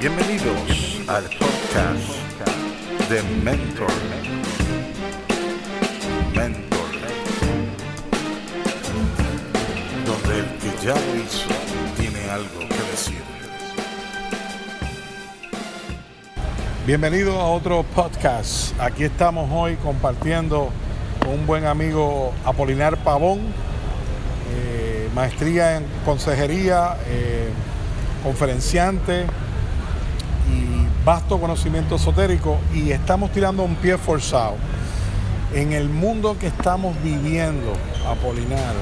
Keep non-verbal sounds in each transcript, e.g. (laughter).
Bienvenidos al podcast de Mentor. Mentor. Donde el que ya lo hizo tiene algo que decir. Bienvenido a otro podcast. Aquí estamos hoy compartiendo con un buen amigo Apolinar Pavón, eh, maestría en consejería, eh, conferenciante vasto conocimiento esotérico y estamos tirando un pie forzado. En el mundo que estamos viviendo, Apolinar,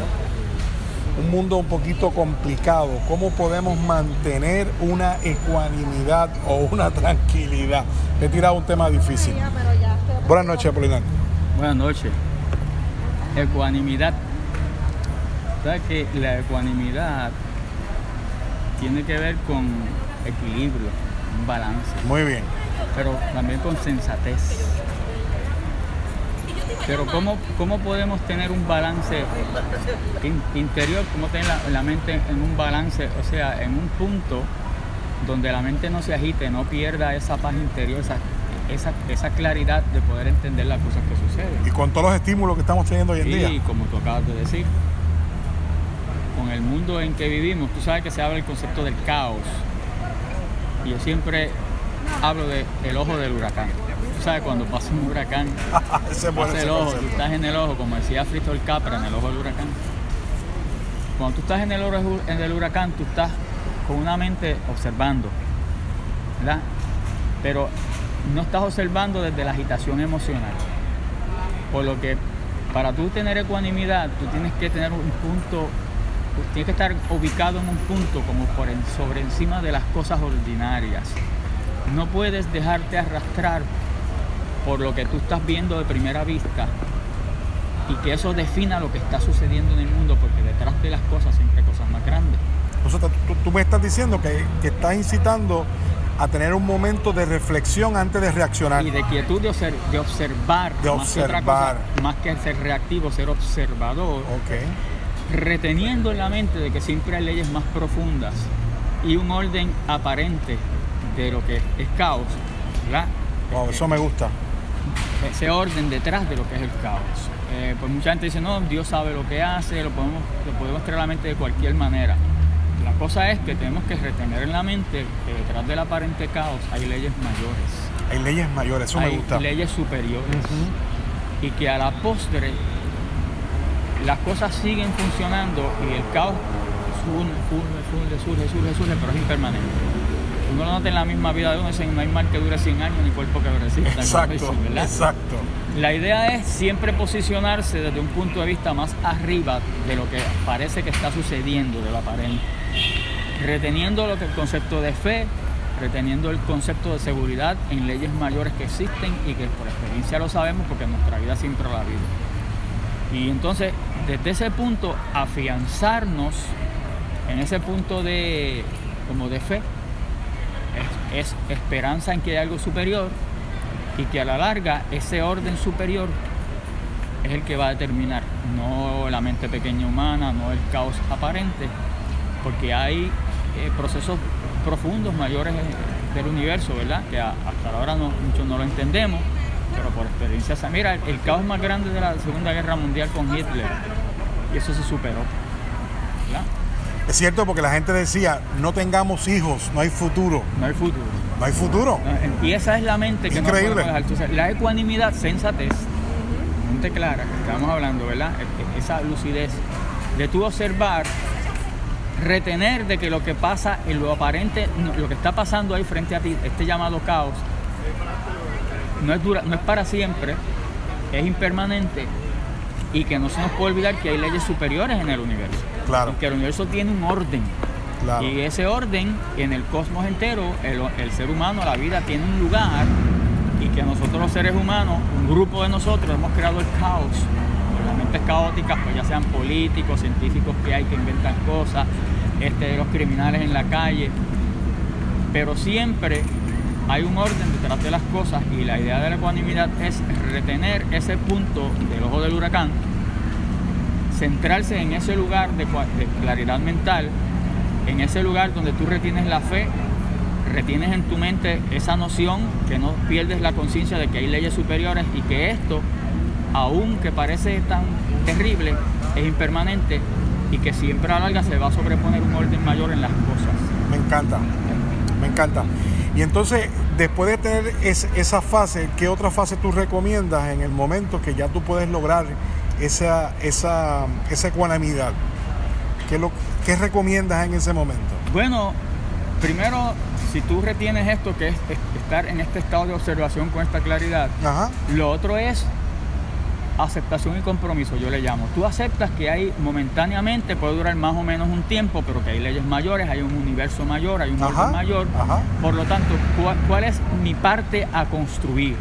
un mundo un poquito complicado, ¿cómo podemos mantener una ecuanimidad o una (laughs) tranquilidad? He tirado un tema difícil. Buenas noches, Apolinar. Buenas noches. Ecuanimidad. ¿Sabes que la ecuanimidad tiene que ver con equilibrio, un balance, Muy bien. pero también con sensatez? Pero ¿cómo, cómo podemos tener un balance in- interior? ¿Cómo tener la, la mente en un balance? O sea, en un punto donde la mente no se agite, no pierda esa paz interior, esa, esa, esa claridad de poder entender las cosas que suceden. Y con todos los estímulos que estamos teniendo hoy en Y día. como tú acabas de decir, con el mundo en que vivimos, tú sabes que se habla del concepto del caos. Yo siempre hablo de el ojo del huracán. Tú sabes, cuando pasa un huracán, (laughs) bueno pasa el ojo, tú estás en el ojo, como decía Frito el Capra, en el ojo del huracán. Cuando tú estás en el ojo del huracán, tú estás con una mente observando, ¿verdad? Pero no estás observando desde la agitación emocional. Por lo que para tú tener ecuanimidad, tú tienes que tener un punto, tienes que estar ubicado en un punto como por en- sobre encima de las cosas ordinarias. No puedes dejarte arrastrar por lo que tú estás viendo de primera vista y que eso defina lo que está sucediendo en el mundo, porque detrás de las cosas siempre hay cosas más grandes. Nosotros- tú, tú me estás diciendo que, que estás incitando a tener un momento de reflexión antes de reaccionar. Y de quietud de, obser- de observar, De más que otra observar. cosa, más que ser reactivo, ser observador, Ok. Reteniendo en la mente de que siempre hay leyes más profundas y un orden aparente de lo que es caos, ¿verdad? Wow, eso me gusta. ese orden detrás de lo que es el caos. Eh, pues mucha gente dice, no, Dios sabe lo que hace, lo podemos, lo podemos traer a la mente de cualquier manera. La cosa es que tenemos que retener en la mente que detrás del aparente caos hay leyes mayores, Hay leyes mayores, eso me hay gusta. leyes superiores y que a la postre las cosas siguen funcionando y el caos surge, surge, surge, surge, surge, pero es impermanente. Uno lo nota en la misma vida de uno, dicen, no hay mal que dure 100 años ni cuerpo que lo resista. Exacto, exacto. La idea es siempre posicionarse desde un punto de vista más arriba de lo que parece que está sucediendo, de lo aparente. Reteniendo lo que el concepto de fe, reteniendo el concepto de seguridad en leyes mayores que existen y que por experiencia lo sabemos porque en nuestra vida siempre ha habido. Y entonces, desde ese punto, afianzarnos en ese punto de, como de fe, es, es esperanza en que hay algo superior y que a la larga ese orden superior es el que va a determinar, no la mente pequeña humana, no el caos aparente, porque hay eh, procesos profundos mayores en- del universo, ¿verdad? Que hasta ahora muchos no lo entendemos, pero por experiencia, mira, el, el caos más grande de la Segunda Guerra Mundial con Hitler, y eso se superó, ¿verdad? Es cierto porque la gente decía, no tengamos hijos, no hay futuro. No hay futuro. No hay futuro. Y esa es la mente que no Increíble. podemos dejar. Entonces, la ecuanimidad, sensatez, mente clara, que estamos hablando, ¿verdad? Esa lucidez de tú observar, retener de que lo que pasa en lo aparente, no, lo que está pasando ahí frente a ti, este llamado caos, no es, dura, no es para siempre, es impermanente y que no se nos puede olvidar que hay leyes superiores en el universo. Claro. Y que el universo tiene un orden. Claro. Y ese orden en el cosmos entero, el, el ser humano, la vida tiene un lugar y que nosotros los seres humanos, un grupo de nosotros, hemos creado el caos. Las mentes caóticas, pues ya sean políticos, científicos que hay que inventan cosas, este, los criminales en la calle. Pero siempre hay un orden detrás de las cosas y la idea de la ecuanimidad es retener ese punto del ojo del huracán, centrarse en ese lugar de, claridad mental, en ese lugar donde tú retienes la fe, retienes en tu mente esa noción, que no pierdes la conciencia de que hay leyes superiores y que esto, aunque parece tan terrible, es impermanente y que siempre a la larga se va a sobreponer un orden mayor en las cosas. Me encanta, me encanta. Y entonces, después de tener esa fase, ¿qué otra fase tú recomiendas en el momento que ya tú puedes lograr esa, esa, esa ecuanimidad? ¿Qué, lo, ¿Qué recomiendas en ese momento? Bueno, primero, si tú retienes esto, que es estar en este estado de observación con esta claridad, lo otro es aceptación y compromiso, yo le llamo. Tú aceptas que hay momentáneamente, puede durar más o menos un tiempo, pero que hay leyes mayores, hay un universo mayor, hay un orden mayor. Por lo tanto, ¿cuál es mi parte a construir?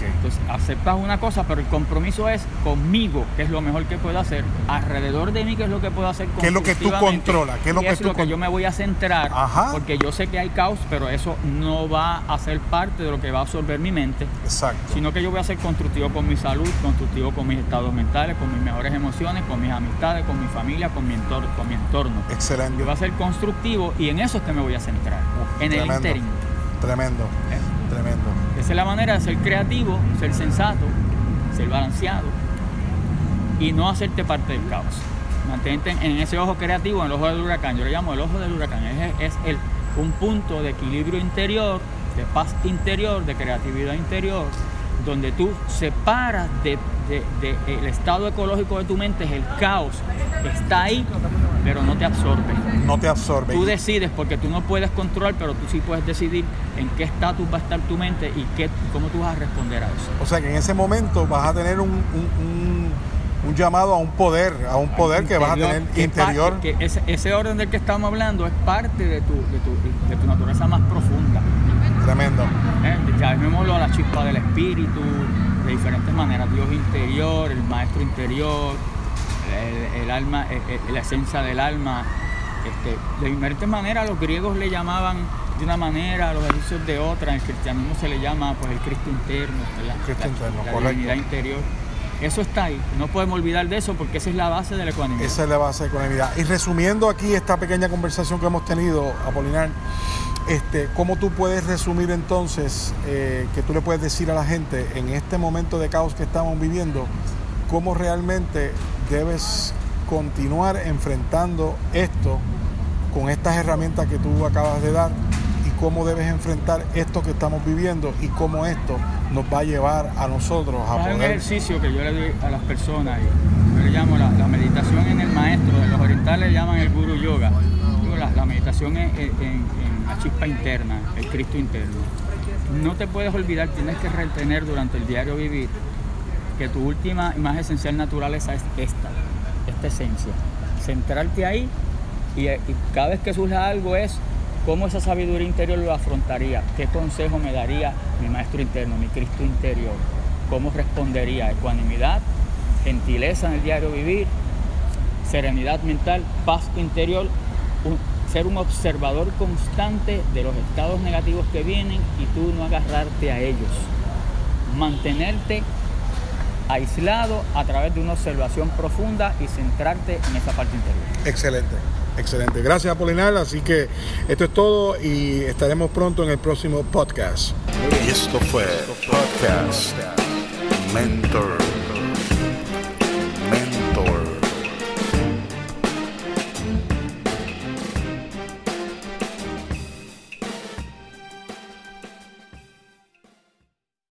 Entonces aceptas una cosa, pero el compromiso es conmigo, que es lo mejor que puedo hacer, alrededor de mí, que es lo que puedo hacer. ¿Qué es lo que tú controlas? ¿Qué es lo que, es lo que yo me voy a centrar? Porque yo sé que hay caos, pero eso no va a ser parte de lo que va a absorber mi mente. Exacto. Sino que yo voy a ser constructivo con mi salud, constructivo con mis estados mentales, con mis mejores emociones, con mis amistades, con mi familia, con mi entorno. Con mi entorno. Excelente. Yo voy a ser constructivo y en eso es que me voy a centrar. en el interín. Tremendo. ¿Eh? Tremendo. Esa es la manera de ser creativo, ser sensato, ser balanceado y no hacerte parte del caos. Mantente en ese ojo creativo, en el ojo del huracán. Yo le llamo el ojo del huracán. Es, un punto de equilibrio interior, de paz interior, de creatividad interior, donde tú separas de, el estado ecológico de tu mente, es el caos. Está ahí, pero no te absorbe. No te absorbe. Tú decides porque tú no puedes controlar, pero tú sí puedes decidir en qué estatus va a estar tu mente y qué, cómo tú vas a responder a eso. O sea que en ese momento vas a tener un, llamado a un poder, a un poder que vas a tener interior. que ese, orden del que estamos hablando es parte de tu, de tu, naturaleza más profunda. Tremendo. ¿Eh? Ya a la chispa del espíritu, de diferentes maneras. Dios interior, el maestro interior, el, alma, eh, eh, la esencia del alma. Este, de diferentes maneras los griegos le llamaban de una manera, los egipcios de otra, en el cristianismo se le llama pues el Cristo interno, la, divinidad interior. Eso está ahí, no podemos olvidar de eso porque esa es la base de la ecuanimidad. Esa es la base de la ecuanimidad. Y resumiendo aquí esta pequeña conversación que hemos tenido, Apolinar, este, ¿cómo tú puedes resumir entonces, eh, que tú le puedes decir a la gente en este momento de caos que estamos viviendo, cómo realmente debes continuar enfrentando esto con estas herramientas que tú acabas de dar y cómo debes enfrentar esto que estamos viviendo y cómo esto nos va a llevar a nosotros a poder... un ejercicio que yo le doy a las personas, yo le llamo la, meditación en el maestro, de los orientales le llaman el guru yoga. la, meditación en, en la chispa interna, el Cristo interno. No te puedes olvidar, tienes que retener durante el diario vivir que tu última y más esencial naturaleza es esta, esta esencia. Centrarte ahí y, cada vez que surja algo es cómo esa sabiduría interior lo afrontaría, qué consejo me daría mi maestro interno, mi Cristo interior, cómo respondería, ecuanimidad, gentileza en el diario vivir, serenidad mental, paz interior, ser un observador constante de los estados negativos que vienen y tú no agarrarte a ellos, mantenerte aislado a través de una observación profunda y centrarte en esa parte interior. Excelente. Excelente. Gracias, Apolinar. Así que esto es todo y estaremos pronto en el próximo podcast. Y esto fue Podcast Mentor.